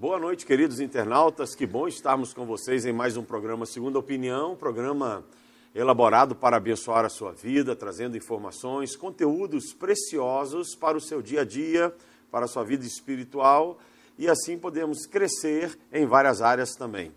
Boa noite, queridos internautas. Que bom estarmos com vocês em mais um programa Segunda Opinião, programa elaborado para abençoar a sua vida, trazendo informações, conteúdos preciosos para o seu dia a dia, para a sua vida espiritual e assim podemos crescer em várias áreas também.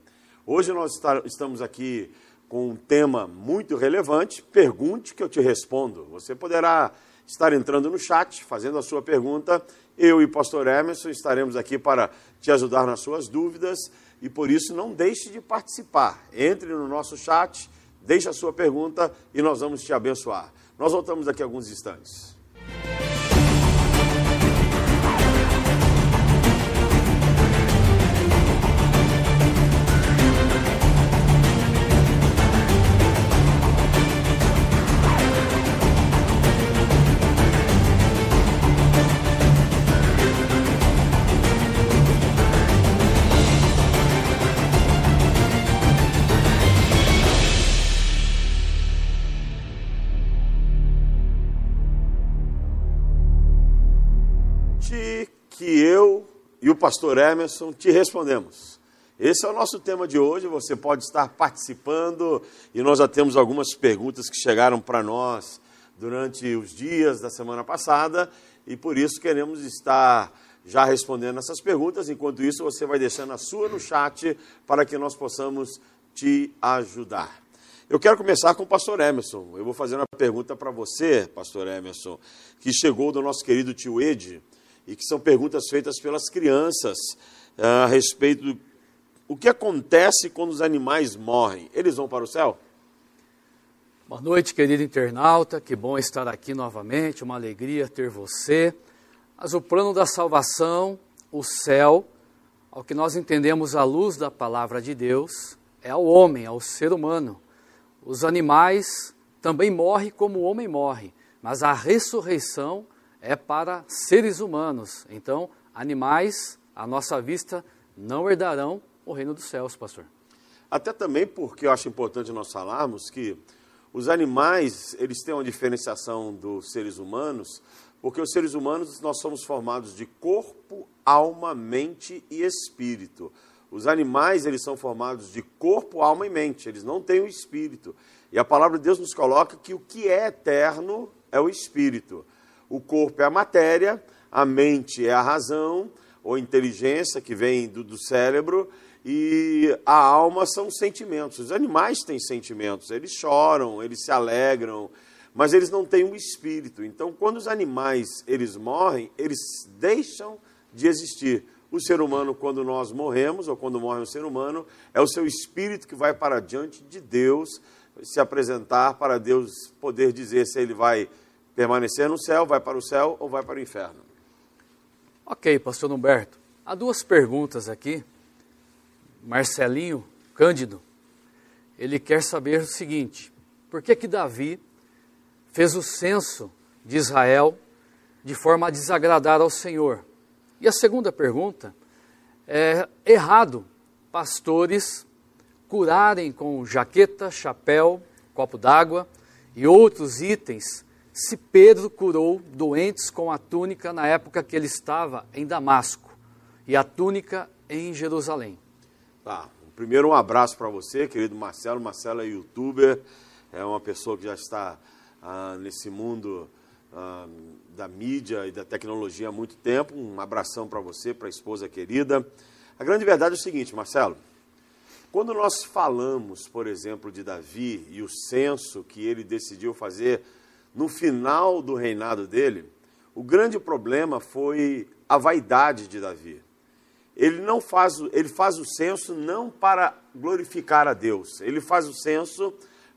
Hoje nós estamos aqui com um tema muito relevante. Pergunte que eu te respondo. Você poderá estar entrando no chat, fazendo a sua pergunta. Eu e o pastor Emerson estaremos aqui para te ajudar nas suas dúvidas e por isso não deixe de participar. Entre no nosso chat Deixe a sua pergunta e nós vamos te abençoar. Nós voltamos daqui a alguns instantes. Pastor Emerson, te respondemos. Esse é o nosso tema de hoje. Você pode estar participando e nós já temos algumas perguntas que chegaram para nós durante os dias da semana passada e por isso queremos estar já respondendo essas perguntas. Enquanto isso, você vai deixando a sua no chat para que nós possamos te ajudar. Eu quero começar com o pastor Emerson. Eu vou fazer uma pergunta para você, pastor Emerson, que chegou do nosso querido tio Ed e que são perguntas feitas pelas crianças ah, a respeito do o que acontece quando os animais morrem. Eles vão para o céu? Boa noite, querido internauta. Que bom estar aqui novamente. Uma alegria ter você. Mas o plano da salvação, o céu, ao que nós entendemos à luz da palavra de Deus, é ao homem, ao ser humano. Os animais também morrem como o homem morre, mas a ressurreição é para seres humanos. Então, animais, à nossa vista, não herdarão o reino dos céus, pastor. Até também porque eu acho importante nós falarmos que os animais, eles têm uma diferenciação dos seres humanos, porque os seres humanos nós somos formados de corpo, alma, mente e espírito. Os animais, eles são formados de corpo, alma e mente, eles não têm o espírito. E a palavra de Deus nos coloca que o que é eterno é o espírito. O corpo é a matéria, a mente é a razão ou inteligência que vem do, do cérebro e a alma são os sentimentos. Os animais têm sentimentos, eles choram, eles se alegram, mas eles não têm um espírito. Então, quando os animais eles morrem, eles deixam de existir. O ser humano, quando nós morremos, ou quando morre um ser humano, é o seu espírito que vai para diante de Deus, se apresentar para Deus poder dizer se ele vai permanecer no céu, vai para o céu ou vai para o inferno? Ok, pastor Humberto. Há duas perguntas aqui. Marcelinho Cândido, ele quer saber o seguinte: por que que Davi fez o censo de Israel de forma a desagradar ao Senhor? E a segunda pergunta é errado pastores curarem com jaqueta, chapéu, copo d'água e outros itens se Pedro curou doentes com a túnica na época que ele estava em Damasco e a túnica em Jerusalém. Tá. Primeiro, um abraço para você, querido Marcelo. Marcelo é youtuber, é uma pessoa que já está ah, nesse mundo ah, da mídia e da tecnologia há muito tempo. Um abração para você, para a esposa querida. A grande verdade é o seguinte, Marcelo. Quando nós falamos, por exemplo, de Davi e o censo que ele decidiu fazer no final do reinado dele, o grande problema foi a vaidade de Davi. Ele não faz, ele faz o censo não para glorificar a Deus, ele faz o censo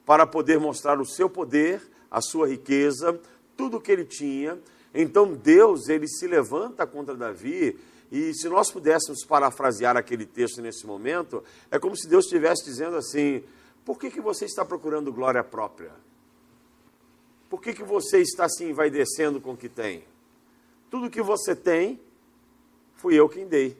para poder mostrar o seu poder, a sua riqueza, tudo o que ele tinha. Então Deus, ele se levanta contra Davi, e se nós pudéssemos parafrasear aquele texto nesse momento, é como se Deus estivesse dizendo assim: por que, que você está procurando glória própria? Por que, que você está se envaidecendo com o que tem? Tudo que você tem, fui eu quem dei.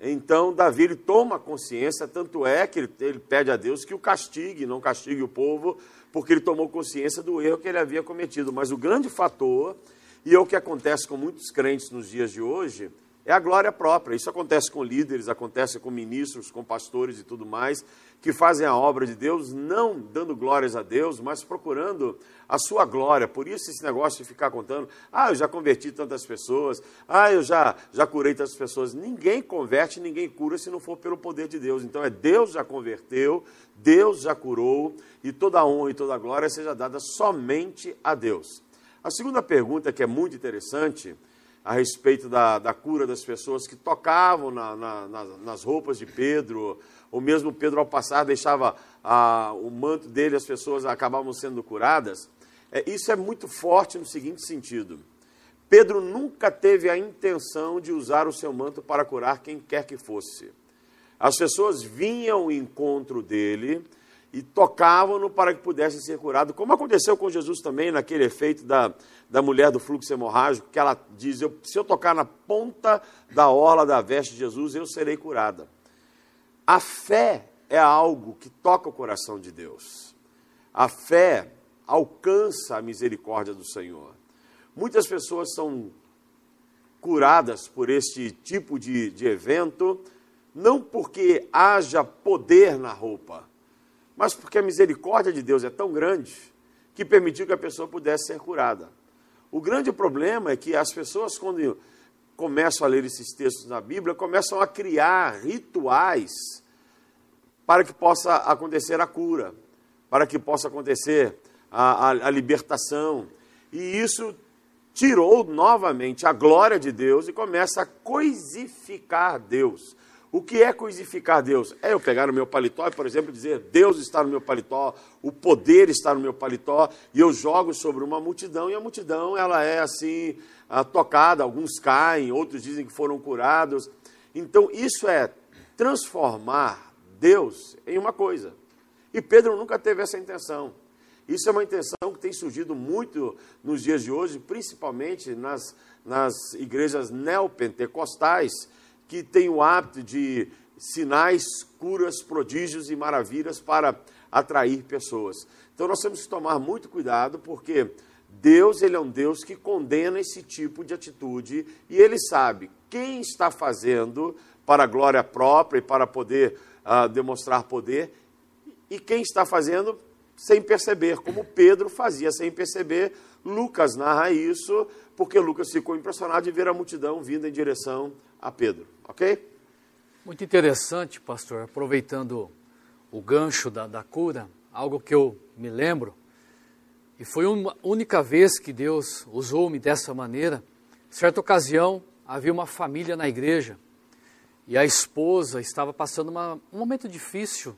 Então, Davi ele toma consciência, tanto é que ele, ele pede a Deus que o castigue, não castigue o povo, porque ele tomou consciência do erro que ele havia cometido. Mas o grande fator, e é o que acontece com muitos crentes nos dias de hoje, é a glória própria. Isso acontece com líderes, acontece com ministros, com pastores e tudo mais, que fazem a obra de Deus não dando glórias a Deus, mas procurando a sua glória. Por isso esse negócio de ficar contando, ah, eu já converti tantas pessoas, ah, eu já, já curei tantas pessoas. Ninguém converte, ninguém cura se não for pelo poder de Deus. Então é Deus já converteu, Deus já curou, e toda a honra e toda a glória seja dada somente a Deus. A segunda pergunta, que é muito interessante, a respeito da, da cura das pessoas que tocavam na, na, nas roupas de Pedro, ou mesmo Pedro, ao passar, deixava a, o manto dele, as pessoas acabavam sendo curadas. É, isso é muito forte no seguinte sentido: Pedro nunca teve a intenção de usar o seu manto para curar quem quer que fosse. As pessoas vinham ao encontro dele e tocavam-no para que pudesse ser curado, como aconteceu com Jesus também, naquele efeito da, da mulher do fluxo hemorrágico, que ela diz: eu, se eu tocar na ponta da orla da veste de Jesus, eu serei curada. A fé é algo que toca o coração de Deus. A fé alcança a misericórdia do Senhor. Muitas pessoas são curadas por este tipo de, de evento, não porque haja poder na roupa, mas porque a misericórdia de Deus é tão grande que permitiu que a pessoa pudesse ser curada. O grande problema é que as pessoas, quando começam a ler esses textos na Bíblia, começam a criar rituais para que possa acontecer a cura, para que possa acontecer a, a, a libertação. E isso tirou novamente a glória de Deus e começa a coisificar Deus. O que é coisificar Deus? É eu pegar no meu paletó e, por exemplo, dizer Deus está no meu paletó, o poder está no meu paletó, e eu jogo sobre uma multidão, e a multidão ela é assim, ah, tocada, alguns caem, outros dizem que foram curados. Então, isso é transformar Deus em uma coisa. E Pedro nunca teve essa intenção. Isso é uma intenção que tem surgido muito nos dias de hoje, principalmente nas, nas igrejas neopentecostais, que tem o hábito de sinais, curas, prodígios e maravilhas para atrair pessoas. Então nós temos que tomar muito cuidado, porque Deus ele é um Deus que condena esse tipo de atitude e ele sabe quem está fazendo para a glória própria e para poder uh, demonstrar poder e quem está fazendo sem perceber, como Pedro fazia sem perceber. Lucas narra isso porque Lucas ficou impressionado de ver a multidão vindo em direção a Pedro, ok? Muito interessante, pastor, aproveitando o gancho da, da cura, algo que eu me lembro, e foi uma única vez que Deus usou-me dessa maneira. Certa ocasião, havia uma família na igreja e a esposa estava passando uma, um momento difícil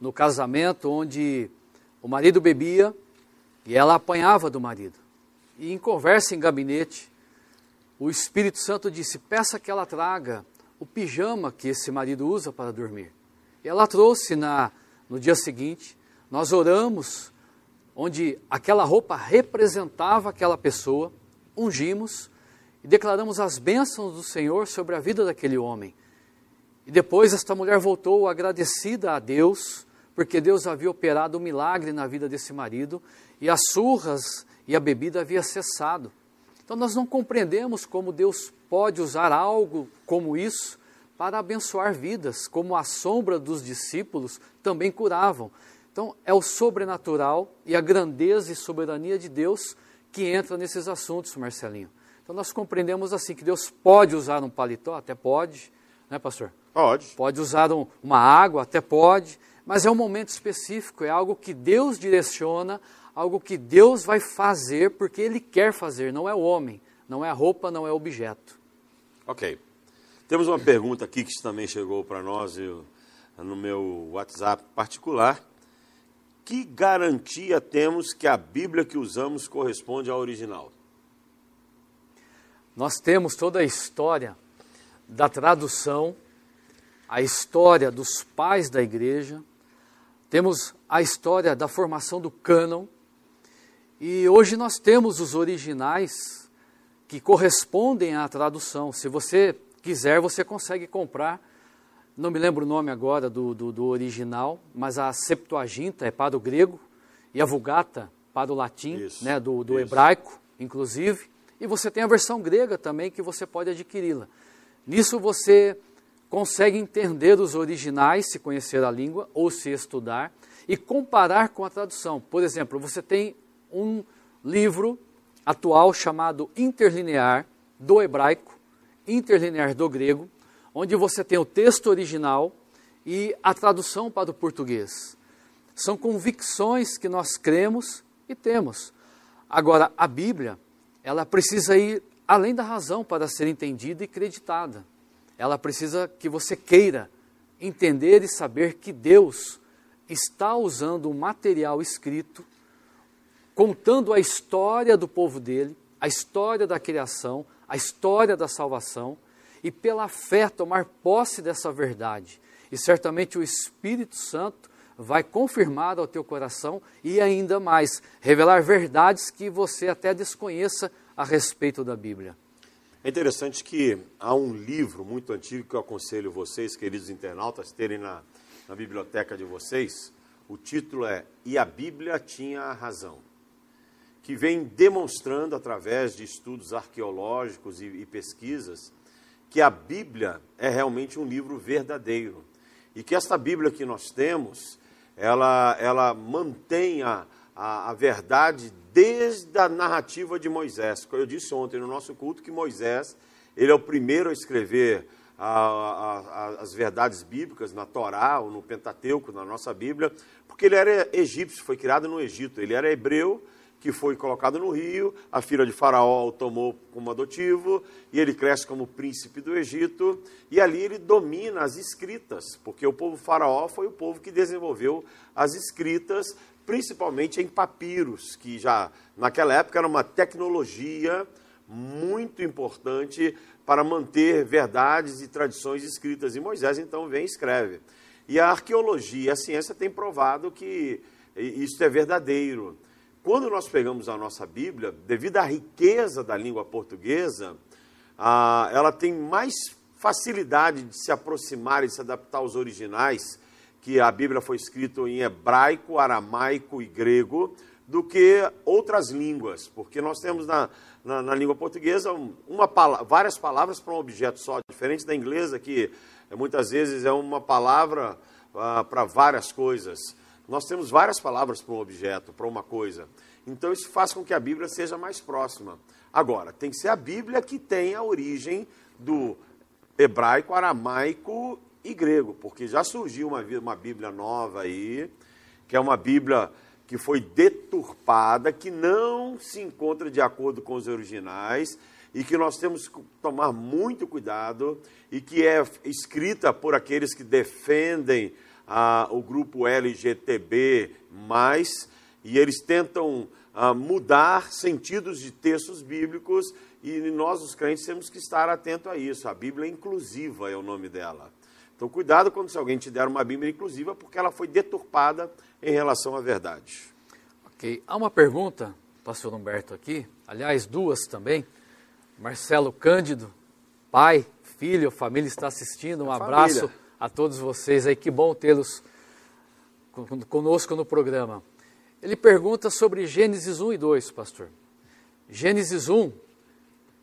no casamento, onde o marido bebia e ela apanhava do marido. E em conversa em gabinete, o Espírito Santo disse: peça que ela traga o pijama que esse marido usa para dormir. E ela trouxe na, no dia seguinte, nós oramos, onde aquela roupa representava aquela pessoa, ungimos e declaramos as bênçãos do Senhor sobre a vida daquele homem. E depois esta mulher voltou agradecida a Deus, porque Deus havia operado um milagre na vida desse marido e as surras e a bebida havia cessado. Então nós não compreendemos como Deus pode usar algo como isso para abençoar vidas, como a sombra dos discípulos também curavam. Então é o sobrenatural e a grandeza e soberania de Deus que entra nesses assuntos, Marcelinho. Então nós compreendemos assim que Deus pode usar um paletó, até pode, né, pastor? Pode. Pode usar um, uma água, até pode, mas é um momento específico, é algo que Deus direciona algo que Deus vai fazer porque Ele quer fazer, não é o homem, não é a roupa, não é o objeto. Ok. Temos uma pergunta aqui que também chegou para nós eu, no meu WhatsApp particular. Que garantia temos que a Bíblia que usamos corresponde à original? Nós temos toda a história da tradução, a história dos pais da igreja, temos a história da formação do cânon, e hoje nós temos os originais que correspondem à tradução. Se você quiser, você consegue comprar. Não me lembro o nome agora do, do, do original, mas a Septuaginta é para o grego e a Vulgata para o latim, isso, né, do, do hebraico, inclusive. E você tem a versão grega também que você pode adquiri-la. Nisso você consegue entender os originais, se conhecer a língua ou se estudar, e comparar com a tradução. Por exemplo, você tem um livro atual chamado Interlinear do hebraico, Interlinear do grego, onde você tem o texto original e a tradução para o português. São convicções que nós cremos e temos. Agora, a Bíblia, ela precisa ir além da razão para ser entendida e creditada. Ela precisa que você queira entender e saber que Deus está usando um material escrito, contando a história do povo dele, a história da criação, a história da salvação, e pela fé tomar posse dessa verdade. E certamente o Espírito Santo vai confirmar ao teu coração e ainda mais, revelar verdades que você até desconheça a respeito da Bíblia. É interessante que há um livro muito antigo que eu aconselho vocês, queridos internautas, terem na, na biblioteca de vocês. O título é E a Bíblia tinha razão, que vem demonstrando através de estudos arqueológicos e, e pesquisas que a Bíblia é realmente um livro verdadeiro e que esta Bíblia que nós temos, ela, ela mantém a, a, a verdade desde a narrativa de Moisés. Eu disse ontem no nosso culto que Moisés ele é o primeiro a escrever a, a, as verdades bíblicas na Torá ou no Pentateuco, na nossa Bíblia, porque ele era egípcio, foi criado no Egito. Ele era hebreu, que foi colocado no rio, a filha de Faraó o tomou como adotivo, e ele cresce como príncipe do Egito, e ali ele domina as escritas, porque o povo Faraó foi o povo que desenvolveu as escritas, principalmente em papiros, que já naquela época era uma tecnologia muito importante para manter verdades e tradições escritas. E Moisés então vem e escreve. E a arqueologia, a ciência tem provado que isso é verdadeiro. Quando nós pegamos a nossa Bíblia, devido à riqueza da língua portuguesa, ela tem mais facilidade de se aproximar e se adaptar aos originais, que a Bíblia foi escrita em hebraico, aramaico e grego, do que outras línguas, porque nós temos na, na, na língua portuguesa uma, várias palavras para um objeto só, diferente da inglesa, que muitas vezes é uma palavra ah, para várias coisas. Nós temos várias palavras para um objeto, para uma coisa. Então isso faz com que a Bíblia seja mais próxima. Agora, tem que ser a Bíblia que tem a origem do hebraico, aramaico e grego, porque já surgiu uma, uma Bíblia nova aí, que é uma Bíblia que foi deturpada, que não se encontra de acordo com os originais e que nós temos que tomar muito cuidado e que é escrita por aqueles que defendem ah, o grupo LGTB+, e eles tentam ah, mudar sentidos de textos bíblicos e nós, os crentes, temos que estar atento a isso. A Bíblia é inclusiva é o nome dela. Então, cuidado quando se alguém te der uma Bíblia inclusiva, porque ela foi deturpada em relação à verdade. Ok. Há uma pergunta, pastor Humberto, aqui, aliás, duas também. Marcelo Cândido, pai, filho, família está assistindo. Um a abraço família. A todos vocês aí. Que bom tê-los conosco no programa. Ele pergunta sobre Gênesis 1 e 2, pastor. Gênesis 1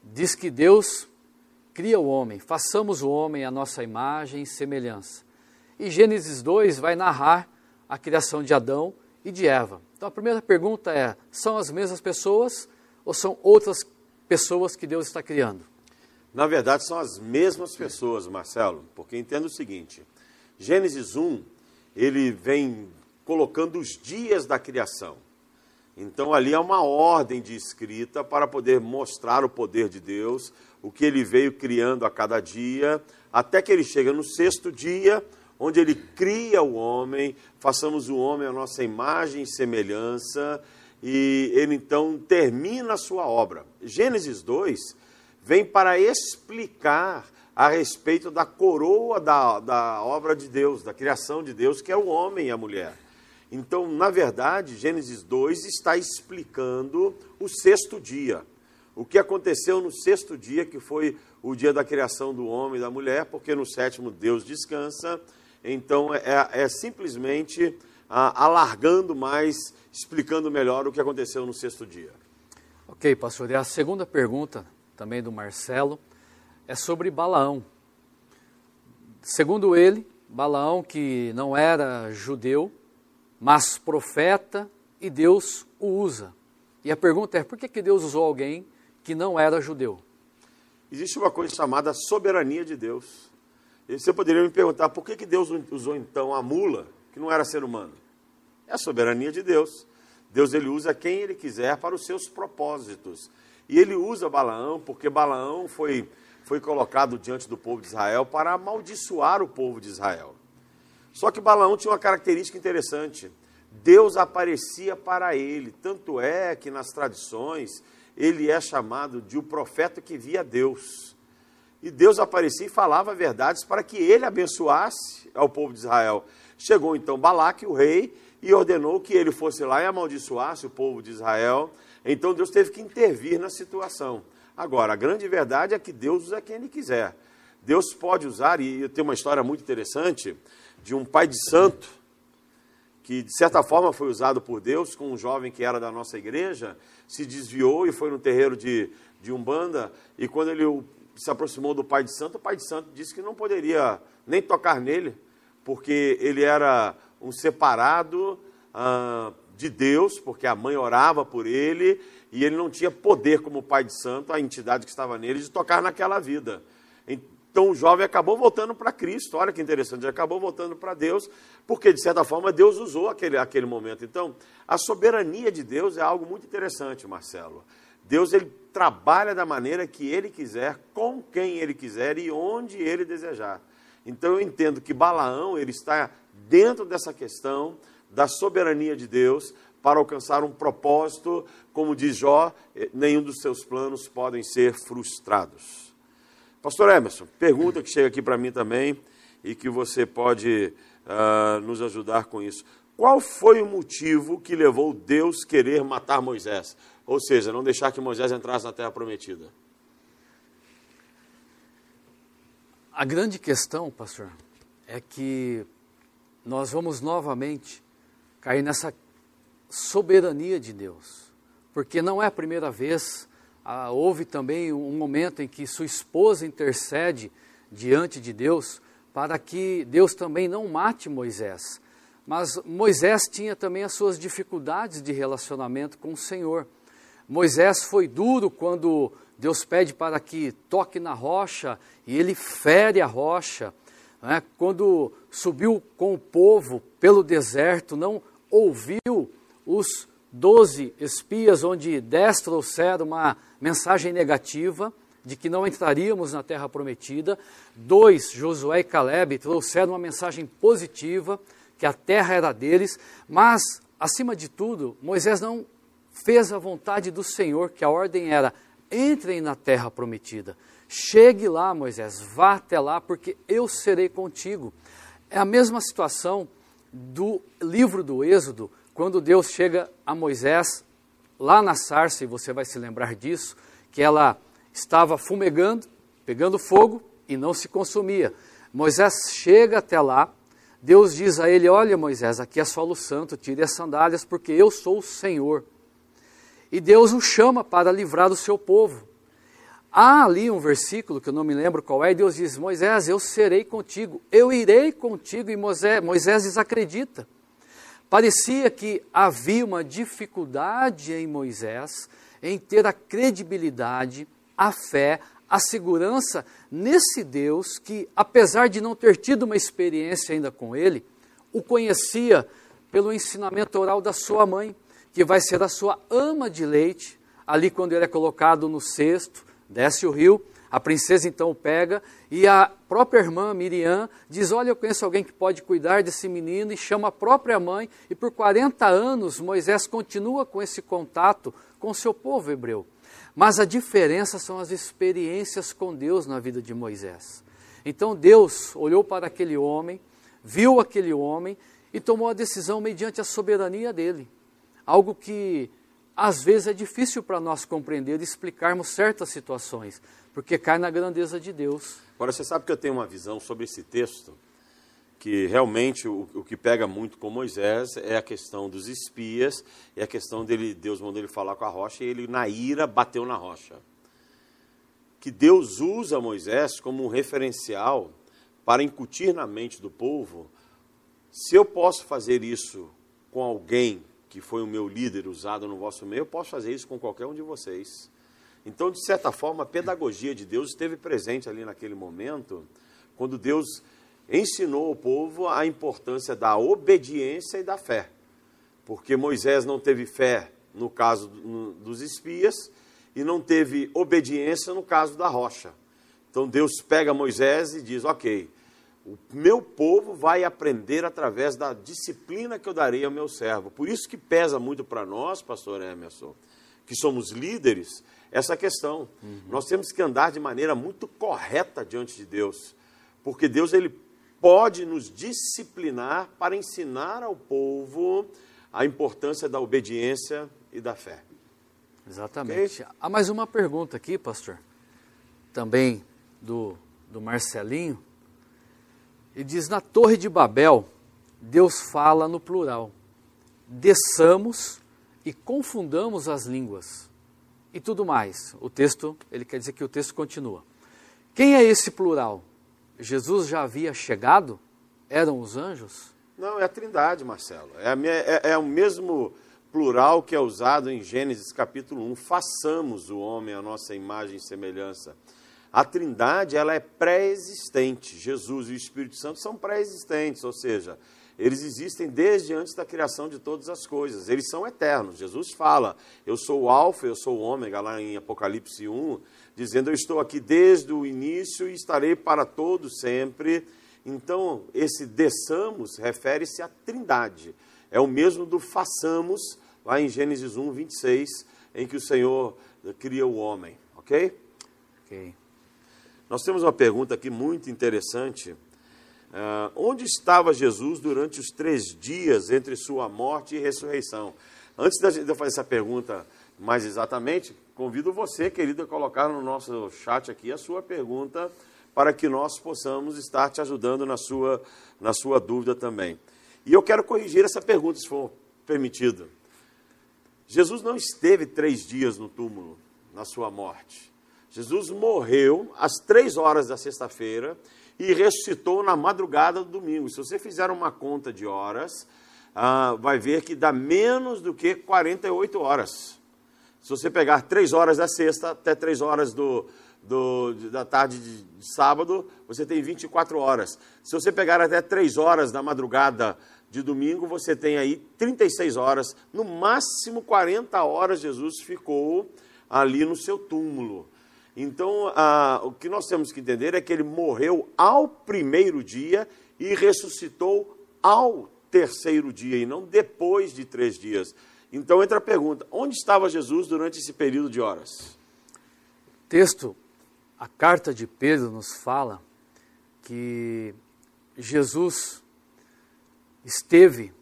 diz que Deus cria o homem, façamos o homem a nossa imagem e semelhança. E Gênesis 2 vai narrar a criação de Adão e de Eva. Então a primeira pergunta é: são as mesmas pessoas ou são outras pessoas que Deus está criando? Na verdade, são as mesmas pessoas, Marcelo, porque entenda o seguinte: Gênesis 1, ele vem colocando os dias da criação. Então ali há uma ordem de escrita para poder mostrar o poder de Deus, o que ele veio criando a cada dia, até que ele chega no sexto dia, onde ele cria o homem, façamos o homem a nossa imagem e semelhança, e ele então termina a sua obra. Gênesis 2 vem para explicar a respeito da coroa da, da obra de Deus, da criação de Deus, que é o homem e a mulher. Então, na verdade, Gênesis 2 está explicando o sexto dia. O que aconteceu no sexto dia, que foi o dia da criação do homem e da mulher, porque no sétimo Deus descansa então, é, é simplesmente ah, alargando mais, explicando melhor o que aconteceu no sexto dia. Ok, pastor. E a segunda pergunta, também do Marcelo, é sobre Balaão. Segundo ele, Balaão, que não era judeu, mas profeta, e Deus o usa. E a pergunta é: por que, que Deus usou alguém que não era judeu? Existe uma coisa chamada soberania de Deus. E você poderia me perguntar por que, que Deus usou então a mula, que não era ser humano? É a soberania de Deus. Deus ele usa quem ele quiser para os seus propósitos. E ele usa Balaão porque Balaão foi, foi colocado diante do povo de Israel para amaldiçoar o povo de Israel. Só que Balaão tinha uma característica interessante. Deus aparecia para ele. Tanto é que nas tradições ele é chamado de o profeta que via Deus. E Deus aparecia e falava verdades para que ele abençoasse ao povo de Israel. Chegou então Balaque, o rei, e ordenou que ele fosse lá e amaldiçoasse o povo de Israel. Então Deus teve que intervir na situação. Agora, a grande verdade é que Deus usa quem ele quiser. Deus pode usar, e eu tenho uma história muito interessante de um pai de santo, que de certa forma foi usado por Deus, com um jovem que era da nossa igreja, se desviou e foi no terreiro de, de Umbanda, e quando ele se aproximou do pai de santo, o pai de santo disse que não poderia nem tocar nele, porque ele era um separado ah, de Deus, porque a mãe orava por ele e ele não tinha poder como pai de santo, a entidade que estava nele, de tocar naquela vida. Então o jovem acabou voltando para Cristo, olha que interessante, acabou voltando para Deus, porque de certa forma Deus usou aquele, aquele momento. Então, a soberania de Deus é algo muito interessante, Marcelo. Deus ele trabalha da maneira que ele quiser, com quem ele quiser e onde ele desejar. Então eu entendo que Balaão ele está dentro dessa questão da soberania de Deus para alcançar um propósito, como diz Jó, eh, nenhum dos seus planos podem ser frustrados. Pastor Emerson, pergunta que chega aqui para mim também e que você pode uh, nos ajudar com isso. Qual foi o motivo que levou Deus querer matar Moisés? Ou seja, não deixar que Moisés entrasse na terra prometida? A grande questão, pastor, é que nós vamos novamente cair nessa soberania de Deus. Porque não é a primeira vez, ah, houve também um momento em que sua esposa intercede diante de Deus para que Deus também não mate Moisés. Mas Moisés tinha também as suas dificuldades de relacionamento com o Senhor. Moisés foi duro quando Deus pede para que toque na rocha e ele fere a rocha. Né? Quando subiu com o povo pelo deserto, não ouviu os doze espias, onde dez trouxeram uma mensagem negativa de que não entraríamos na terra prometida. Dois, Josué e Caleb, trouxeram uma mensagem positiva, que a terra era deles, mas, acima de tudo, Moisés não fez a vontade do Senhor, que a ordem era: entrem na terra prometida. Chegue lá, Moisés, vá até lá, porque eu serei contigo. É a mesma situação do livro do Êxodo, quando Deus chega a Moisés lá na sarça, e você vai se lembrar disso, que ela estava fumegando, pegando fogo e não se consumia. Moisés chega até lá, Deus diz a ele: Olha, Moisés, aqui é solo santo, tire as sandálias, porque eu sou o Senhor. E Deus o chama para livrar o seu povo. Há ali um versículo que eu não me lembro qual é, e Deus diz: Moisés, eu serei contigo, eu irei contigo, e Moisés, Moisés desacredita. Parecia que havia uma dificuldade em Moisés em ter a credibilidade, a fé, a segurança nesse Deus que, apesar de não ter tido uma experiência ainda com ele, o conhecia pelo ensinamento oral da sua mãe, que vai ser a sua ama de leite, ali quando ele é colocado no cesto desce o rio, a princesa então o pega e a própria irmã Miriam diz: Olha, eu conheço alguém que pode cuidar desse menino, e chama a própria mãe. E por 40 anos Moisés continua com esse contato com seu povo hebreu. Mas a diferença são as experiências com Deus na vida de Moisés. Então Deus olhou para aquele homem, viu aquele homem e tomou a decisão mediante a soberania dele. Algo que às vezes é difícil para nós compreender e explicarmos certas situações, porque cai na grandeza de Deus. Agora, você sabe que eu tenho uma visão sobre esse texto, que realmente o, o que pega muito com Moisés é a questão dos espias, é a questão dele, Deus mandou ele falar com a rocha, e ele, na ira, bateu na rocha. que Deus usa Moisés como um referencial para incutir na mente do povo, se eu posso fazer isso com alguém que foi o meu líder usado no vosso meio, eu posso fazer isso com qualquer um de vocês. Então, de certa forma, a pedagogia de Deus esteve presente ali naquele momento, quando Deus ensinou ao povo a importância da obediência e da fé. Porque Moisés não teve fé no caso dos espias e não teve obediência no caso da rocha. Então Deus pega Moisés e diz: Ok, o meu povo vai aprender através da disciplina que eu darei ao meu servo. Por isso que pesa muito para nós, pastor Emerson, que somos líderes, essa questão. Uhum. Nós temos que andar de maneira muito correta diante de Deus, porque Deus ele pode nos disciplinar para ensinar ao povo a importância da obediência e da fé. Exatamente. Okay? Há mais uma pergunta aqui, pastor, também do, do Marcelinho. Ele diz: Na Torre de Babel, Deus fala no plural. Desçamos e confundamos as línguas. E tudo mais. O texto, ele quer dizer que o texto continua. Quem é esse plural? Jesus já havia chegado? Eram os anjos? Não, é a Trindade, Marcelo. É, minha, é, é o mesmo plural que é usado em Gênesis capítulo 1, façamos o homem a nossa imagem e semelhança. A Trindade, ela é pré-existente. Jesus e o Espírito Santo são pré-existentes, ou seja, eles existem desde antes da criação de todas as coisas. Eles são eternos. Jesus fala: "Eu sou o alfa, eu sou o ômega" lá em Apocalipse 1, dizendo: "Eu estou aqui desde o início e estarei para todo sempre". Então, esse desçamos refere-se à Trindade. É o mesmo do façamos lá em Gênesis 1, 26, em que o Senhor cria o homem, ok? Ok. Nós temos uma pergunta aqui muito interessante. Uh, onde estava Jesus durante os três dias entre sua morte e ressurreição? Antes de eu fazer essa pergunta mais exatamente, convido você, querido, a colocar no nosso chat aqui a sua pergunta para que nós possamos estar te ajudando na sua, na sua dúvida também. E eu quero corrigir essa pergunta, se for permitido. Jesus não esteve três dias no túmulo na sua morte. Jesus morreu às três horas da sexta-feira e ressuscitou na madrugada do domingo. Se você fizer uma conta de horas, ah, vai ver que dá menos do que 48 horas. Se você pegar três horas da sexta até três horas do, do, da tarde de, sábado, você tem 24 horas. Se você pegar até três horas da madrugada de domingo, você tem aí 36 horas, no máximo 40 horas Jesus ficou ali no seu túmulo. Então, o que nós temos que entender é que ele morreu ao primeiro dia e ressuscitou ao terceiro dia, e não depois de três dias. Então entra a pergunta: onde estava Jesus durante esse período de horas? Texto, a carta de Pedro nos fala que Jesus esteve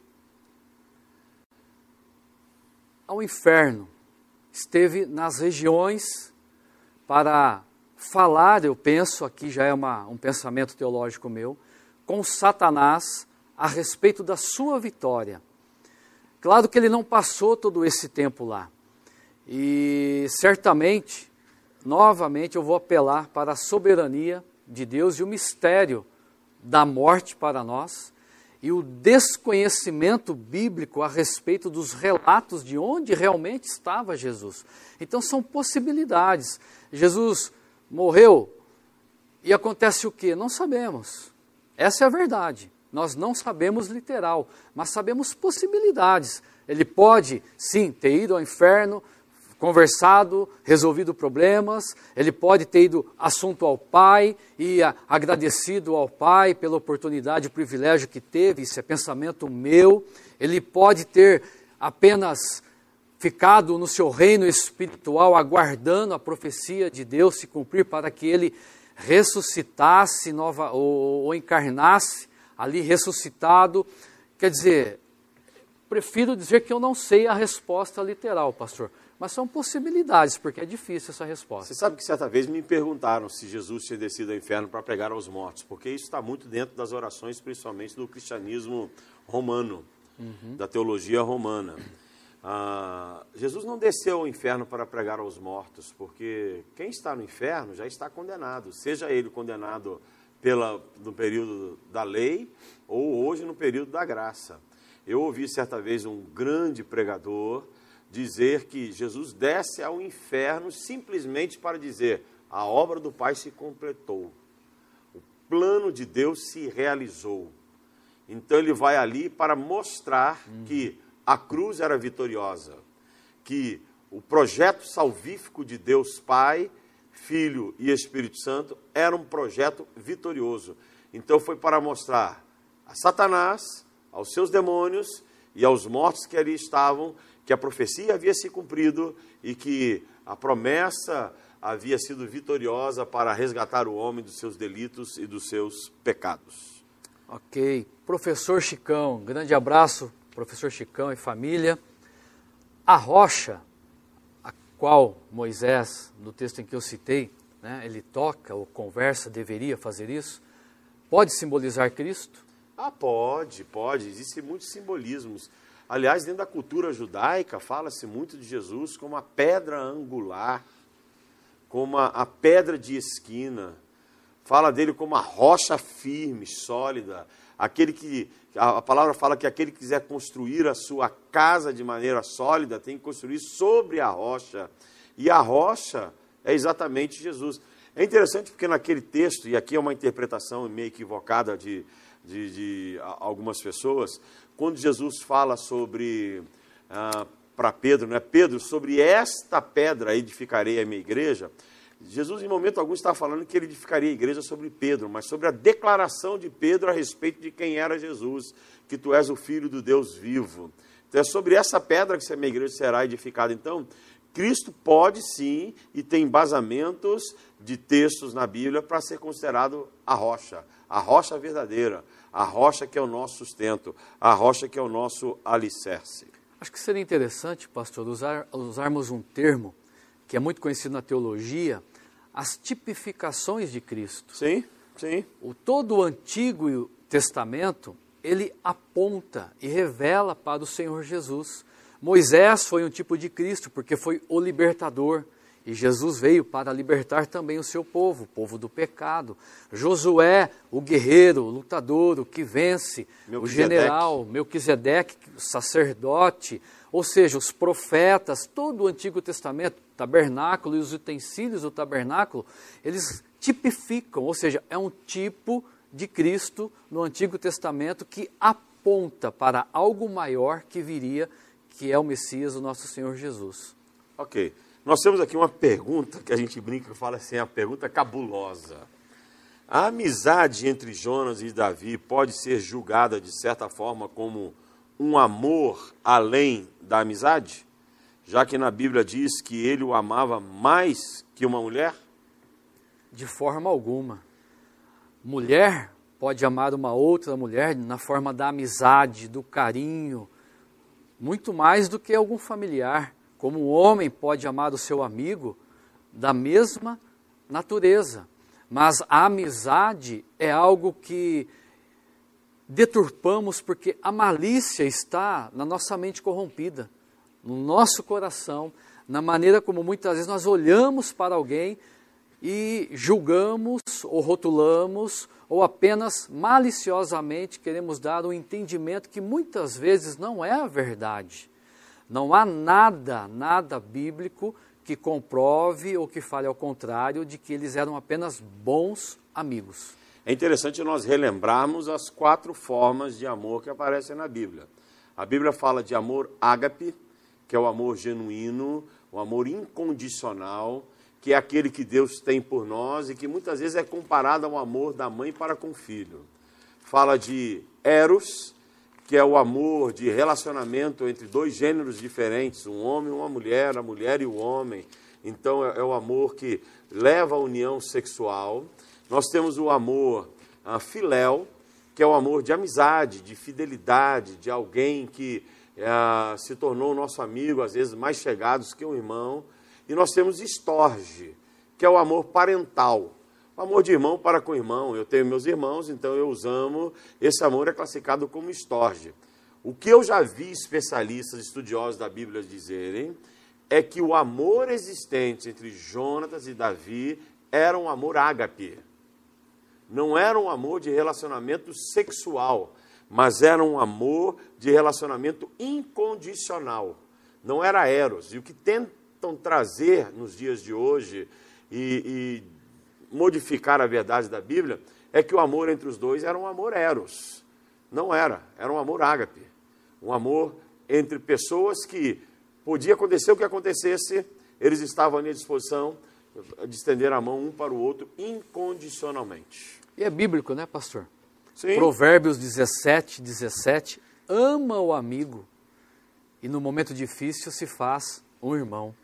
ao inferno, esteve nas regiões para falar, eu penso, aqui já é uma, um pensamento teológico meu, com Satanás a respeito da sua vitória. Claro que ele não passou todo esse tempo lá. E certamente, novamente, eu vou apelar para a soberania de Deus e o mistério da morte para nós e o desconhecimento bíblico a respeito dos relatos de onde realmente estava Jesus. Então são possibilidades. Jesus morreu e acontece o que? Não sabemos. Essa é a verdade. Nós não sabemos literal, mas sabemos possibilidades. Ele pode, sim, ter ido ao inferno, conversado, resolvido problemas, ele pode ter ido assunto ao pai e agradecido ao pai pela oportunidade e privilégio que teve, isso é pensamento meu. Ele pode ter apenas ficado no seu reino espiritual aguardando a profecia de Deus se cumprir para que ele ressuscitasse nova ou, ou encarnasse ali ressuscitado. Quer dizer, prefiro dizer que eu não sei a resposta literal, pastor. Mas são possibilidades, porque é difícil essa resposta. Você sabe que certa vez me perguntaram se Jesus tinha descido ao inferno para pregar aos mortos, porque isso está muito dentro das orações, principalmente do cristianismo romano, uhum. da teologia romana. Ah, Jesus não desceu ao inferno para pregar aos mortos, porque quem está no inferno já está condenado, seja ele condenado pela, no período da lei ou hoje no período da graça. Eu ouvi certa vez um grande pregador dizer que Jesus desce ao inferno simplesmente para dizer: a obra do Pai se completou, o plano de Deus se realizou. Então ele vai ali para mostrar uhum. que a cruz era vitoriosa, que o projeto salvífico de Deus Pai, Filho e Espírito Santo era um projeto vitorioso. Então foi para mostrar a Satanás, aos seus demônios e aos mortos que ali estavam que a profecia havia se cumprido e que a promessa havia sido vitoriosa para resgatar o homem dos seus delitos e dos seus pecados. Ok. Professor Chicão, grande abraço, professor Chicão e família. A rocha, a qual Moisés, no texto em que eu citei, né, ele toca ou conversa, deveria fazer isso, pode simbolizar Cristo? Ah, pode, pode. Existem muitos simbolismos. Aliás, dentro da cultura judaica, fala-se muito de Jesus como a pedra angular, como a, a pedra de esquina. Fala dele como a rocha firme, sólida. Aquele que a, palavra fala que aquele que quiser construir a sua casa de maneira sólida tem que construir sobre a rocha. E a rocha é exatamente Jesus. É interessante porque naquele texto, e aqui é uma interpretação meio equivocada de, de, de algumas pessoas, quando Jesus fala sobre ah, para Pedro, né? Pedro, sobre esta pedra edificarei a minha igreja. Jesus, em momento algum, está falando que ele edificaria a igreja sobre Pedro, mas sobre a declaração de Pedro a respeito de quem era Jesus, que tu és o filho do Deus vivo. Então é sobre essa pedra que a minha igreja será edificada. Então, Cristo pode sim e tem embasamentos de textos na Bíblia para ser considerado a rocha, a rocha verdadeira, a rocha que é o nosso sustento, a rocha que é o nosso alicerce. Acho que seria interessante, pastor, usar, usarmos um termo que é muito conhecido na teologia, as tipificações de Cristo. Sim, sim. O todo o Antigo Testamento, ele aponta e revela para o Senhor Jesus. Moisés foi um tipo de Cristo, porque foi o libertador. E Jesus veio para libertar também o seu povo, o povo do pecado. Josué, o guerreiro, o lutador, o que vence, o general, Melquisedeque, o sacerdote, ou seja, os profetas, todo o Antigo Testamento, tabernáculo e os utensílios do tabernáculo, eles tipificam, ou seja, é um tipo de Cristo no Antigo Testamento que aponta para algo maior que viria, que é o Messias, o nosso Senhor Jesus. Ok. Nós temos aqui uma pergunta que a gente brinca e fala assim, a pergunta cabulosa. A amizade entre Jonas e Davi pode ser julgada de certa forma como um amor além da amizade? Já que na Bíblia diz que ele o amava mais que uma mulher? De forma alguma. Mulher pode amar uma outra mulher na forma da amizade, do carinho, muito mais do que algum familiar como um homem pode amar o seu amigo da mesma natureza. Mas a amizade é algo que deturpamos porque a malícia está na nossa mente corrompida, no nosso coração, na maneira como muitas vezes nós olhamos para alguém e julgamos ou rotulamos ou apenas maliciosamente queremos dar um entendimento que muitas vezes não é a verdade. Não há nada, nada bíblico que comprove ou que fale ao contrário de que eles eram apenas bons amigos. É interessante nós relembrarmos as quatro formas de amor que aparecem na Bíblia. A Bíblia fala de amor ágape, que é o amor genuíno, o amor incondicional, que é aquele que Deus tem por nós e que muitas vezes é comparado ao amor da mãe para com o filho. Fala de eros, que é o amor de relacionamento entre dois gêneros diferentes, um homem e uma mulher, a mulher e o homem. Então é, é o amor que leva à união sexual. Nós temos o amor a filéu, que é o amor de amizade, de fidelidade, de alguém que é, se tornou nosso amigo, às vezes mais chegados que um irmão. E nós temos estorge, que é o amor parental, o amor de irmão para com irmão. Eu tenho meus irmãos, então eu os amo. Esse amor é classificado como estorge. O que eu já vi especialistas, estudiosos da Bíblia dizerem, é que o amor existente entre Jonatas e Davi era um amor ágape. Não era um amor de relacionamento sexual, mas era um amor de relacionamento incondicional. Não era eros. E o que tentam trazer nos dias de hoje e, e modificar a verdade da Bíblia é que o amor entre os dois era um amor eros. Não era, era um amor ágape. Um amor entre pessoas que podia acontecer o que acontecesse, eles estavam à disposição de estender a mão um para o outro incondicionalmente. E é bíblico, né, pastor? Sim. Provérbios 17, 17. Ama o amigo e no momento difícil se faz um irmão.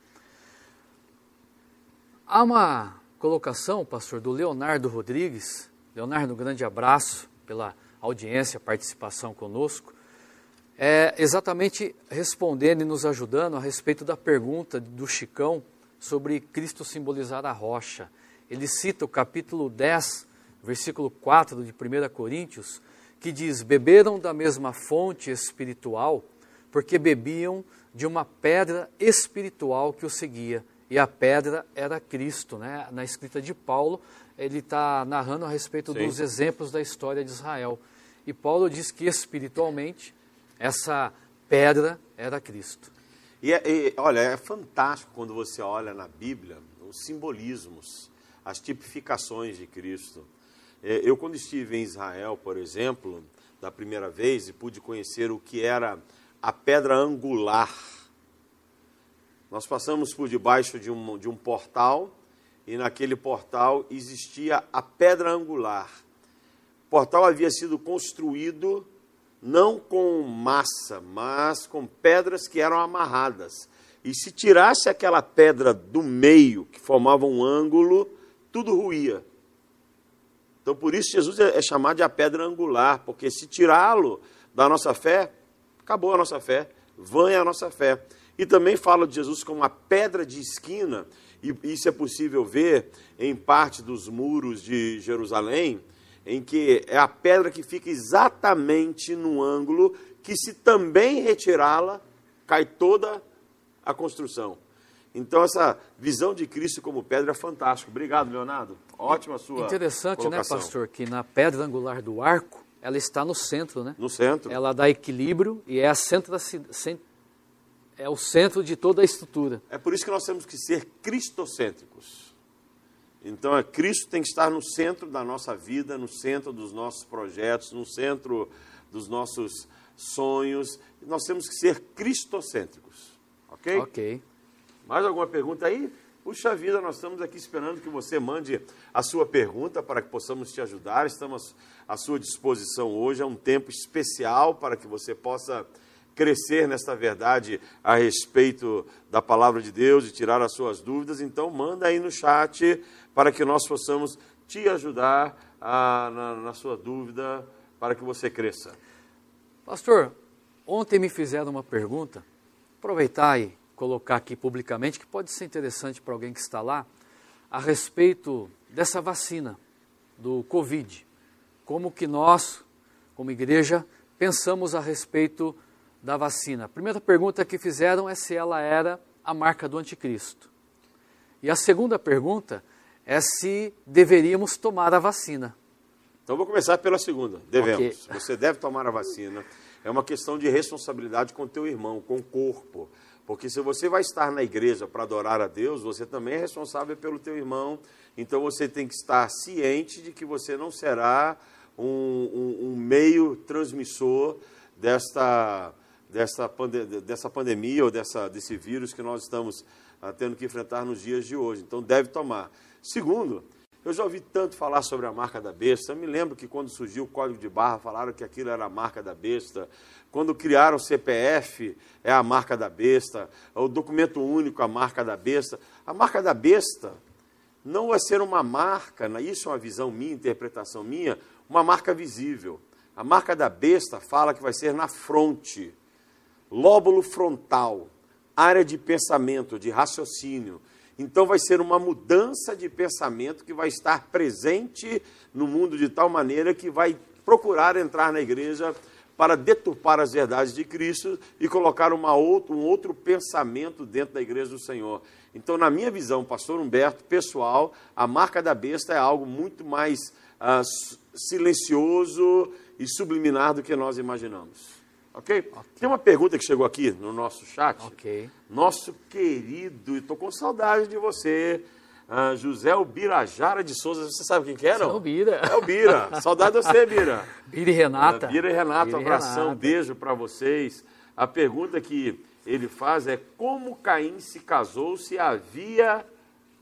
Há uma colocação, pastor, do Leonardo Rodrigues. Leonardo, um grande abraço pela audiência, participação conosco. É exatamente respondendo e nos ajudando a respeito da pergunta do Chicão sobre Cristo simbolizar a rocha. Ele cita o capítulo 10 versículo 4 de 1 Coríntios, que diz: Beberam da mesma fonte espiritual, porque bebiam de uma pedra espiritual que o seguia. E a pedra era Cristo. Né? Na escrita de Paulo, ele está narrando a respeito Sim. dos exemplos da história de Israel. E Paulo diz que espiritualmente essa pedra era Cristo. E, é, e, olha, é fantástico quando você olha na Bíblia os simbolismos, as tipificações de Cristo. É, eu, quando estive em Israel, por exemplo, da primeira vez, e pude conhecer o que era a pedra angular, nós passamos por debaixo de um, de um portal, e naquele portal existia a pedra angular. O portal havia sido construído não com massa, mas com pedras que eram amarradas. E se tirasse aquela pedra do meio, que formava um ângulo, tudo ruía. Então, por isso, Jesus é, é chamado de a pedra angular, porque se tirá-lo da nossa fé, acabou a nossa fé, vã é a nossa fé. E também fala de Jesus como uma pedra de esquina, e isso é possível ver em parte dos muros de Jerusalém, em que é a pedra que fica exatamente no ângulo que, se também retirá-la, cai toda a construção. Então, essa visão de Cristo como pedra é fantástica. Obrigado, Leonardo. Ótima sua Interessante, né, colocação. né, pastor, que na pedra angular do arco, ela está no centro, né? No centro. Ela dá equilíbrio e é, a centro da, é o centro de toda a estrutura. É por isso que nós temos que ser cristocêntricos. Então, é, Cristo tem que estar no centro da nossa vida, no centro dos nossos projetos, no centro dos nossos sonhos. Nós temos que ser cristocêntricos. Ok? Ok. Mais alguma pergunta aí? Puxa vida, nós estamos aqui esperando que você mande a sua pergunta para que possamos te ajudar. Estamos à sua disposição hoje. É um tempo especial para que você possa crescer nesta verdade a respeito da palavra de Deus e tirar as suas dúvidas. Então, manda aí no chat para que nós possamos te ajudar a, na, na sua dúvida para que você cresça. Pastor, ontem me fizeram uma pergunta. Aproveitar aí colocar aqui publicamente, que pode ser interessante para alguém que está lá, a respeito dessa vacina do Covid. Como que nós, como igreja, pensamos a respeito da vacina. A primeira pergunta que fizeram é se ela era a marca do anticristo. E a segunda pergunta é se deveríamos tomar a vacina. Então vou começar pela segunda. Devemos. Okay. Você deve tomar a vacina. É uma questão de responsabilidade com o teu irmão, com o corpo. Porque se você vai estar na igreja para adorar a Deus, você também é responsável pelo teu irmão. Então você tem que estar ciente de que você não será um, um, um meio transmissor desta, desta, pande dessa pandemia ou dessa, desse vírus que nós estamos ah, tendo que enfrentar nos dias de hoje. Então deve tomar. Segundo, eu já ouvi tanto falar sobre a marca da besta. Eu me lembro que quando surgiu o código de barra, falaram que aquilo era a marca da besta. Quando criaram o CPF, é a marca da besta. O documento único, a marca da besta. A marca da besta não vai ser uma marca, né? isso é uma visão minha, interpretação minha, uma marca visível. A marca da besta fala que vai ser na fronte, lóbulo frontal, área de pensamento, de raciocínio. Então vai ser uma mudança de pensamento que vai estar presente no mundo de tal maneira que vai procurar entrar na igreja para deturpar as verdades de Cristo e colocar uma outro, um outro pensamento dentro da igreja do Senhor. Então, na minha visão, pastor Humberto, pessoal, a marca da besta é algo muito mais ah, silencioso e subliminar do que nós imaginamos. Okay? ok? Tem uma pergunta que chegou aqui no nosso chat. Ok. Nosso querido, estou com saudade de você, ah, José Ubirajara de Souza. Você sabe quem que era? É o Bira. É o Bira. Saudade de você, Bira. Bira e Renata. Uh, Bira e Renata, Bira um abração, Renata. beijo para vocês. A pergunta que ele faz é como Caim se casou se havia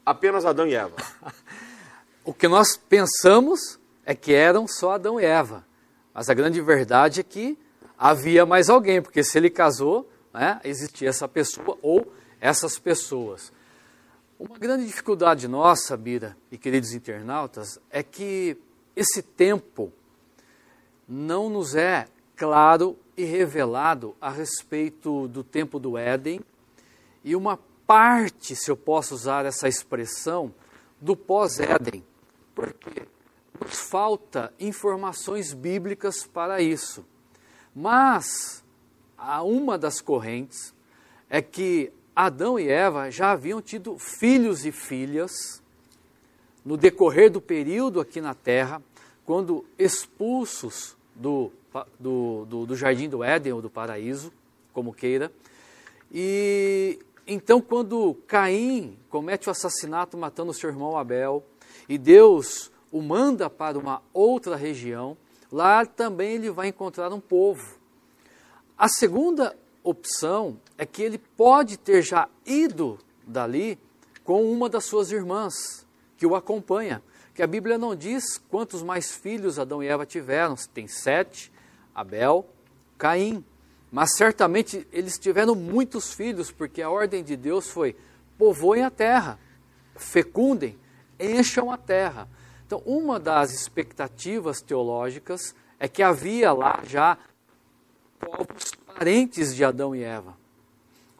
apenas Adão e Eva? o que nós pensamos é que eram só Adão e Eva. Mas a grande verdade é que havia mais alguém, porque se ele casou, né, existia essa pessoa ou essas pessoas. Uma grande dificuldade nossa, Bira e queridos internautas, é que esse tempo não nos é claro e revelado a respeito do tempo do Éden e uma parte, se eu posso usar essa expressão, do pós-Éden. Porque nos falta informações bíblicas para isso. Mas uma das correntes é que Adão e Eva já haviam tido filhos e filhas no decorrer do período aqui na terra, quando expulsos do, do, do, do jardim do Éden ou do paraíso, como queira. E então, quando Caim comete o assassinato matando seu irmão Abel, e Deus o manda para uma outra região, lá também ele vai encontrar um povo. A segunda opção é que ele pode ter já ido dali com uma das suas irmãs que o acompanha. Que a Bíblia não diz quantos mais filhos Adão e Eva tiveram, tem sete, Abel, Caim. Mas certamente eles tiveram muitos filhos, porque a ordem de Deus foi: povoem a terra, fecundem, encham a terra. Então, uma das expectativas teológicas é que havia lá já povos parentes de Adão e Eva.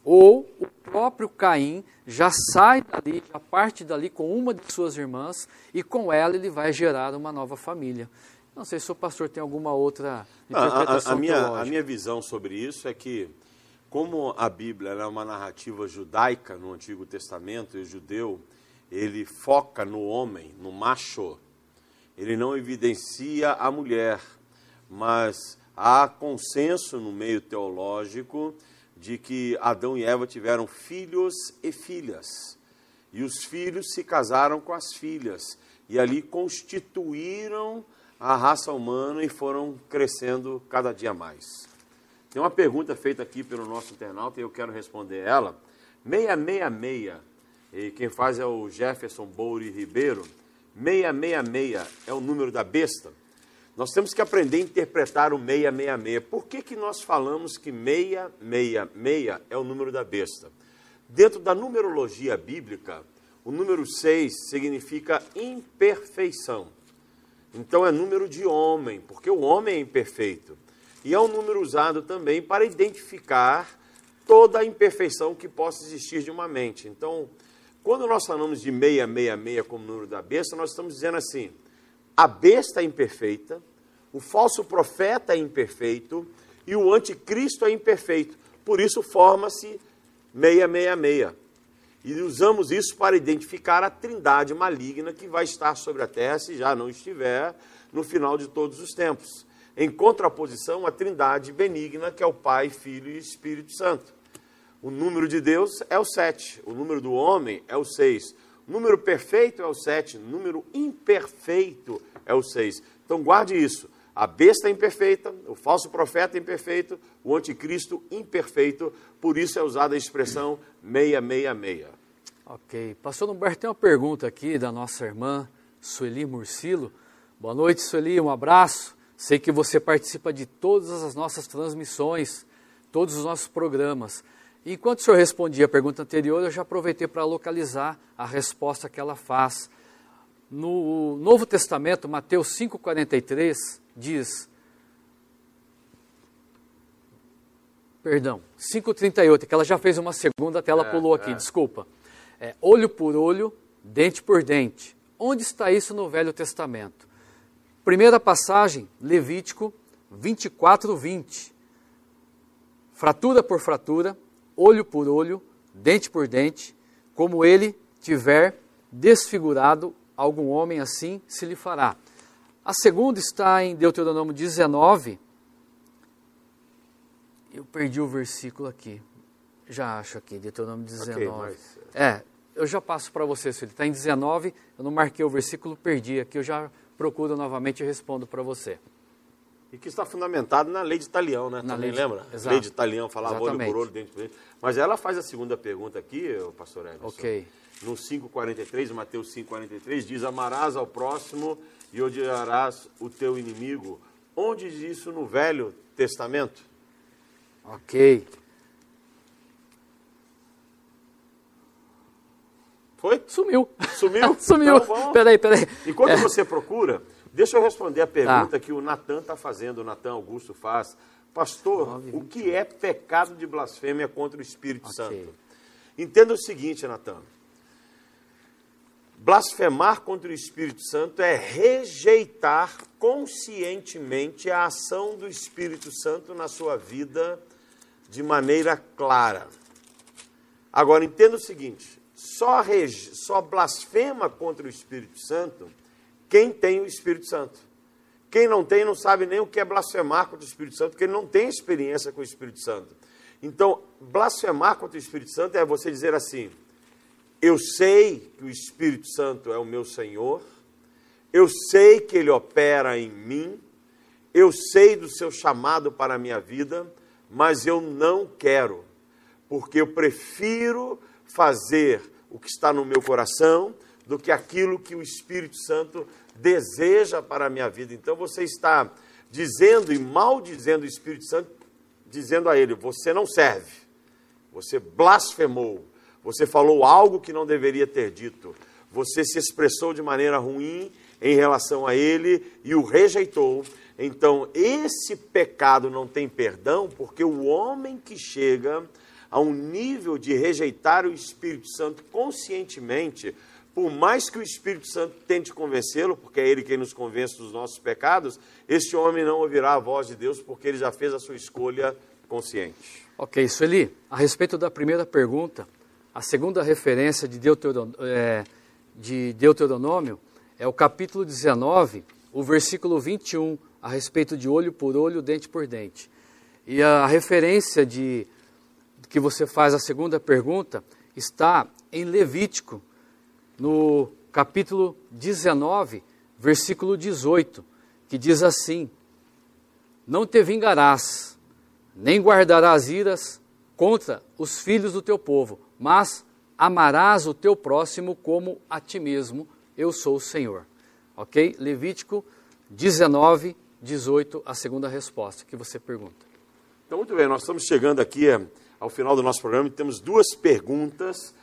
Ou o próprio Caim já sai dali, já parte dali com uma de suas irmãs e com ela ele vai gerar uma nova família. Não sei se o pastor tem alguma outra interpretação a, a, a minha, a minha visão sobre isso é que, como a Bíblia é uma narrativa judaica no Antigo Testamento, e o judeu ele foca no homem, no macho, ele não evidencia a mulher, mas há consenso no meio teológico de que Adão e Eva tiveram filhos e filhas. E os filhos se casaram com as filhas. E ali constituíram a raça humana e foram crescendo cada dia mais. Tem uma pergunta feita aqui pelo nosso internauta e eu quero responder ela. 666, e quem faz é o Jefferson Bouri Ribeiro. 666 é o número da besta. Nós temos que aprender a interpretar o 666. Por que, que nós falamos que 666 é o número da besta? Dentro da numerologia bíblica, o número 6 significa imperfeição. Então é número de homem, porque o homem é imperfeito. E é um número usado também para identificar toda a imperfeição que possa existir de uma mente. Então, quando nós falamos de 666 como número da besta, nós estamos dizendo assim: a besta é imperfeita, o falso profeta é imperfeito e o anticristo é imperfeito. Por isso forma-se 666. E usamos isso para identificar a trindade maligna que vai estar sobre a terra, se já não estiver, no final de todos os tempos. Em contraposição à trindade benigna, que é o Pai, Filho e Espírito Santo. O número de Deus é o 7, o número do homem é o 6. Número perfeito é o 7, número imperfeito é o 6. Então guarde isso. A besta é imperfeita, o falso profeta é imperfeito, o anticristo imperfeito, por isso é usada a expressão 666. Ok. Pastor Humberto, tem uma pergunta aqui da nossa irmã Sueli Mursilo. Boa noite, Sueli, um abraço. Sei que você participa de todas as nossas transmissões, todos os nossos programas. Enquanto o senhor respondia a pergunta anterior, eu já aproveitei para localizar a resposta que ela faz. No Novo Testamento, Mateus 5,43, diz. Perdão, 5,38, que ela já fez uma segunda, até ela é, pulou aqui, é. desculpa. É, olho por olho, dente por dente. Onde está isso no Velho Testamento? Primeira passagem, Levítico, 24, 20. Fratura por fratura, olho por olho, dente por dente, como ele tiver desfigurado algum homem, assim se lhe fará. A segunda está em Deuteronômio 19. Eu perdi o versículo aqui. Já acho aqui, Deuteronômio 19. Okay, mas... É, eu já passo para você, se ele está em 19, eu não marquei o versículo, perdi aqui, eu já procuro novamente e respondo para você. E que está fundamentado na lei de Italião, né? Na Também lei de... lembra? Exato. Lei de Italião, falava olho por olho, dente por dente. Mas ela faz a segunda pergunta aqui, pastor Everson. Ok. No 5,43, Mateus 5,43, diz, amarás ao próximo e odiarás o teu inimigo. Onde diz isso no Velho Testamento? Ok. Foi? Sumiu. Sumiu? Sumiu. Então, peraí, peraí. Enquanto é. você procura, deixa eu responder a pergunta tá. que o Natan está fazendo, o Natan Augusto faz. Pastor, 9, o que é pecado de blasfêmia contra o Espírito okay. Santo? Entenda o seguinte, Natan. Blasfemar contra o Espírito Santo é rejeitar conscientemente a ação do Espírito Santo na sua vida de maneira clara. Agora, entenda o seguinte: só, só blasfema contra o Espírito Santo quem tem o Espírito Santo. Quem não tem não sabe nem o que é blasfemar contra o Espírito Santo, porque ele não tem experiência com o Espírito Santo. Então, blasfemar contra o Espírito Santo é você dizer assim: eu sei que o Espírito Santo é o meu Senhor, eu sei que ele opera em mim, eu sei do seu chamado para a minha vida, mas eu não quero, porque eu prefiro fazer o que está no meu coração do que aquilo que o Espírito Santo deseja para a minha vida. Então você está dizendo e maldizendo o Espírito Santo, dizendo a ele: você não serve, você blasfemou, você falou algo que não deveria ter dito, você se expressou de maneira ruim em relação a ele e o rejeitou. Então, esse pecado não tem perdão, porque o homem que chega a um nível de rejeitar o Espírito Santo conscientemente, por mais que o Espírito Santo tente convencê-lo, porque é ele quem nos convence dos nossos pecados, este homem não ouvirá a voz de Deus, porque ele já fez a sua escolha consciente. Ok, Sueli, a respeito da primeira pergunta, a segunda referência de Deuteronômio, é, de Deuteronômio é o capítulo 19, o versículo 21, a respeito de olho por olho, dente por dente. E a referência de que você faz a segunda pergunta está em Levítico, no capítulo 19, versículo 18, que diz assim: Não te vingarás, nem guardarás iras contra os filhos do teu povo, mas amarás o teu próximo como a ti mesmo, eu sou o Senhor. Ok? Levítico 19, 18, a segunda resposta que você pergunta. Então, muito bem, nós estamos chegando aqui ao final do nosso programa, temos duas perguntas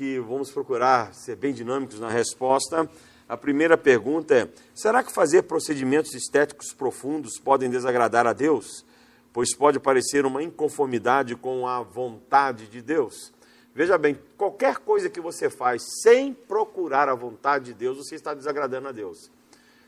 que vamos procurar ser bem dinâmicos na resposta. A primeira pergunta é: será que fazer procedimentos estéticos profundos podem desagradar a Deus? Pois pode parecer uma inconformidade com a vontade de Deus. Veja bem, qualquer coisa que você faz sem procurar a vontade de Deus, você está desagradando a Deus.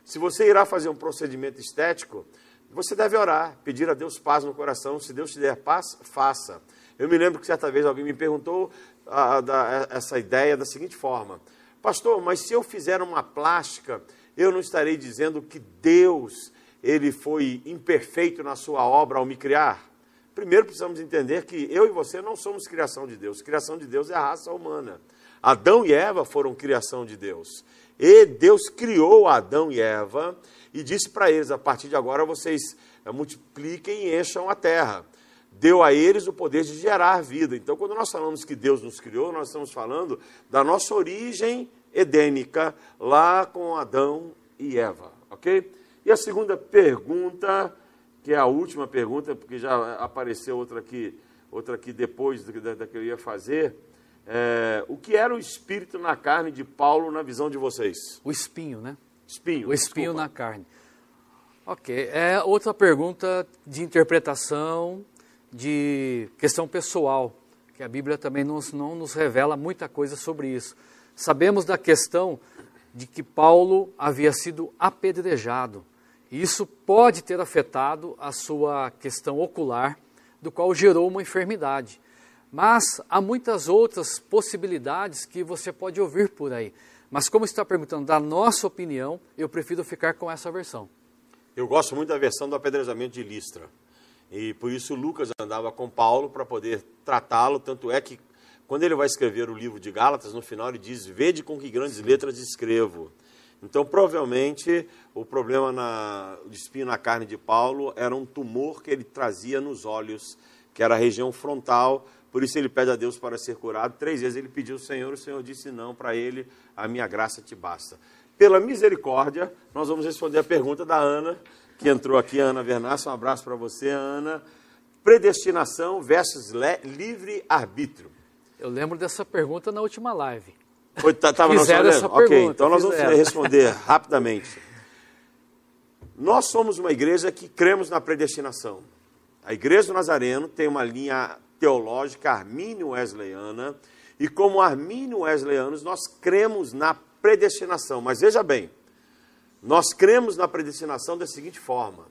Se você irá fazer um procedimento estético, você deve orar, pedir a Deus paz no coração. Se Deus te der paz, faça. Eu me lembro que certa vez alguém me perguntou a, essa ideia da seguinte forma: Pastor, mas se eu fizer uma plástica, eu não estarei dizendo que Deus ele foi imperfeito na sua obra ao me criar? Primeiro precisamos entender que eu e você não somos criação de Deus. Criação de Deus é a raça humana. Adão e Eva foram criação de Deus. E Deus criou Adão e Eva e disse para eles: a partir de agora vocês multipliquem e encham a terra deu a eles o poder de gerar vida. Então, quando nós falamos que Deus nos criou, nós estamos falando da nossa origem edênica, lá com Adão e Eva, ok? E a segunda pergunta, que é a última pergunta, porque já apareceu outra aqui, outra aqui depois da, da que eu ia fazer, é, o que era o espírito na carne de Paulo na visão de vocês? O espinho, né? Espinho. O espinho desculpa. na carne. Ok. É outra pergunta de interpretação de questão pessoal, que a Bíblia também nos, não nos revela muita coisa sobre isso. Sabemos da questão de que Paulo havia sido apedrejado isso pode ter afetado a sua questão ocular, do qual gerou uma enfermidade. Mas há muitas outras possibilidades que você pode ouvir por aí. Mas como está perguntando da nossa opinião, eu prefiro ficar com essa versão. Eu gosto muito da versão do apedrejamento de Listra. E por isso Lucas andava com Paulo para poder tratá-lo, tanto é que quando ele vai escrever o livro de Gálatas, no final ele diz: "Vede com que grandes letras escrevo". Então, provavelmente, o problema na, de espinho na carne de Paulo era um tumor que ele trazia nos olhos, que era a região frontal, por isso ele pede a Deus para ser curado. Três vezes ele pediu ao Senhor, o Senhor disse não para ele, a minha graça te basta. Pela misericórdia, nós vamos responder a pergunta da Ana, que entrou aqui, Ana Vernassa. Um abraço para você, Ana. Predestinação versus livre-arbítrio. Eu lembro dessa pergunta na última live. Foi, tá, tava fizeram essa Ok, pergunta, então nós fizeram. vamos responder rapidamente. Nós somos uma igreja que cremos na predestinação. A Igreja do Nazareno tem uma linha teológica armínio-wesleyana, e como armínio-wesleyanos, nós cremos na predestinação. Mas veja bem, nós cremos na predestinação da seguinte forma: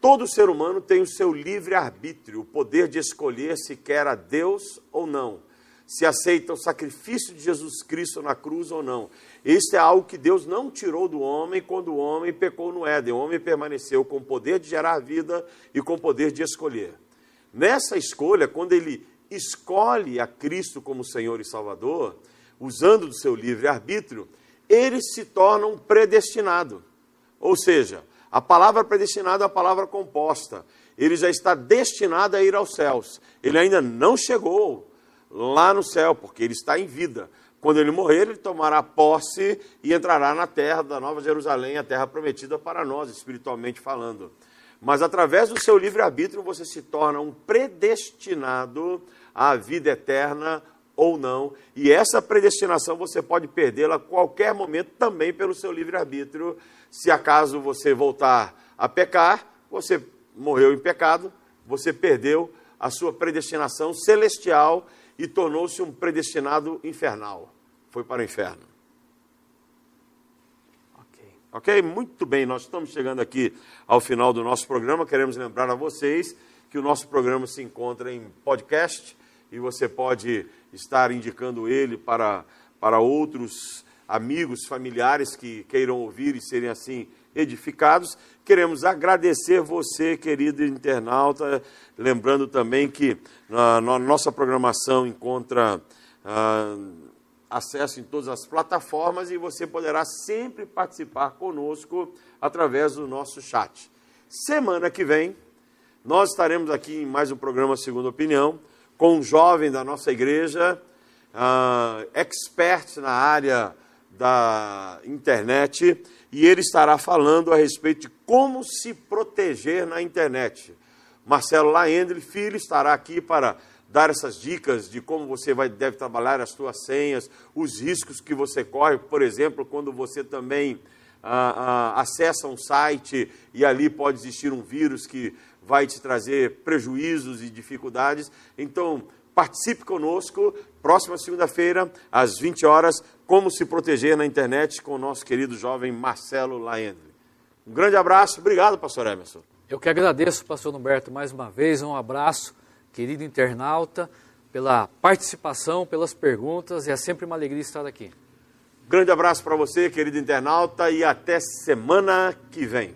todo ser humano tem o seu livre-arbítrio, o poder de escolher se quer a Deus ou não, se aceita o sacrifício de Jesus Cristo na cruz ou não. Isso é algo que Deus não tirou do homem quando o homem pecou no Éden. O homem permaneceu com o poder de gerar vida e com o poder de escolher. Nessa escolha, quando ele escolhe a Cristo como Senhor e Salvador, usando do seu livre-arbítrio, ele se torna um predestinado. Ou seja, a palavra predestinado é a palavra composta. Ele já está destinado a ir aos céus. Ele ainda não chegou lá no céu, porque ele está em vida. Quando ele morrer, ele tomará posse e entrará na terra da Nova Jerusalém, a terra prometida para nós, espiritualmente falando. Mas através do seu livre-arbítrio você se torna um predestinado à vida eterna ou não. E essa predestinação você pode perdê-la a qualquer momento também pelo seu livre-arbítrio. Se acaso você voltar a pecar, você morreu em pecado, você perdeu a sua predestinação celestial e tornou-se um predestinado infernal. Foi para o inferno. Ok. Ok? Muito bem, nós estamos chegando aqui ao final do nosso programa. Queremos lembrar a vocês que o nosso programa se encontra em podcast e você pode estar indicando ele para, para outros amigos, familiares que queiram ouvir e serem assim edificados. Queremos agradecer você, querido internauta, lembrando também que na, na nossa programação encontra ah, acesso em todas as plataformas e você poderá sempre participar conosco através do nosso chat. Semana que vem, nós estaremos aqui em mais um programa Segunda Opinião com um jovem da nossa igreja, uh, expert na área da internet, e ele estará falando a respeito de como se proteger na internet. Marcelo Laendre, filho, estará aqui para dar essas dicas de como você vai, deve trabalhar as suas senhas, os riscos que você corre, por exemplo, quando você também ah, ah, acessa um site e ali pode existir um vírus que vai te trazer prejuízos e dificuldades. Então, participe conosco, próxima segunda-feira, às 20 horas, como se proteger na internet com o nosso querido jovem Marcelo Laendre. Um grande abraço, obrigado, pastor Emerson. Eu que agradeço, pastor Humberto, mais uma vez, um abraço, querido internauta, pela participação, pelas perguntas, e é sempre uma alegria estar aqui. Grande abraço para você, querido internauta, e até semana que vem.